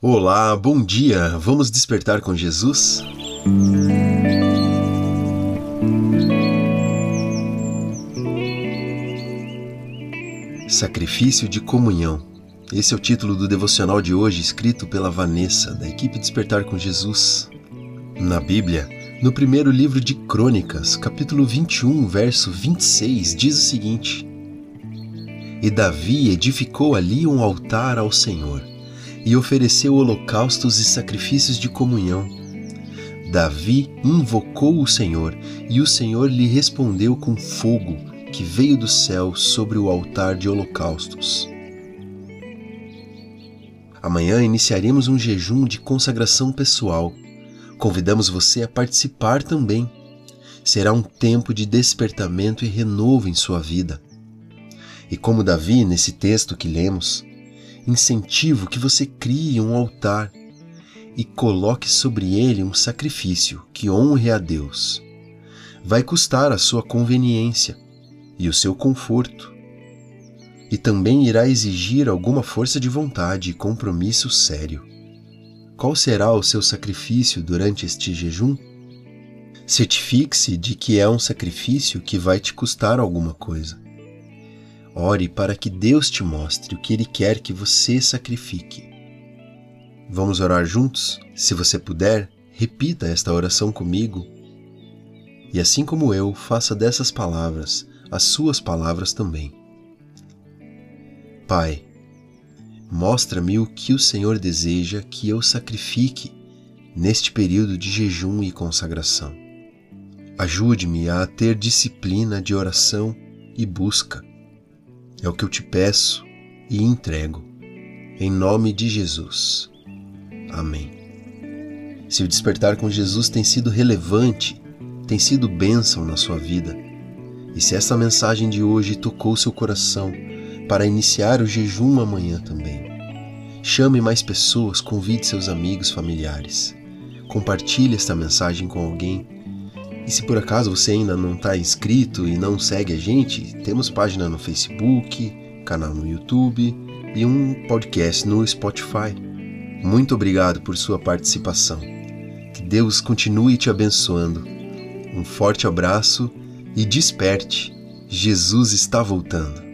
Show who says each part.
Speaker 1: Olá, bom dia! Vamos despertar com Jesus? Sacrifício de comunhão. Esse é o título do devocional de hoje, escrito pela Vanessa, da equipe Despertar com Jesus. Na Bíblia, no primeiro livro de Crônicas, capítulo 21, verso 26, diz o seguinte: E Davi edificou ali um altar ao Senhor e ofereceu holocaustos e sacrifícios de comunhão. Davi invocou o Senhor, e o Senhor lhe respondeu com fogo que veio do céu sobre o altar de holocaustos. Amanhã iniciaremos um jejum de consagração pessoal. Convidamos você a participar também. Será um tempo de despertamento e renovo em sua vida. E como Davi, nesse texto que lemos, incentivo que você crie um altar e coloque sobre ele um sacrifício que honre a Deus. Vai custar a sua conveniência e o seu conforto, e também irá exigir alguma força de vontade e compromisso sério. Qual será o seu sacrifício durante este jejum? Certifique-se de que é um sacrifício que vai te custar alguma coisa. Ore para que Deus te mostre o que Ele quer que você sacrifique. Vamos orar juntos? Se você puder, repita esta oração comigo. E assim como eu, faça dessas palavras as suas palavras também. Pai, mostra-me o que o Senhor deseja que eu sacrifique neste período de jejum e consagração. Ajude-me a ter disciplina de oração e busca é o que eu te peço e entrego, em nome de Jesus. Amém. Se o despertar com Jesus tem sido relevante, tem sido bênção na sua vida, e se essa mensagem de hoje tocou seu coração para iniciar o jejum amanhã também, chame mais pessoas, convide seus amigos, familiares. Compartilhe esta mensagem com alguém e se por acaso você ainda não está inscrito e não segue a gente, temos página no Facebook, canal no YouTube e um podcast no Spotify. Muito obrigado por sua participação. Que Deus continue te abençoando. Um forte abraço e desperte. Jesus está voltando.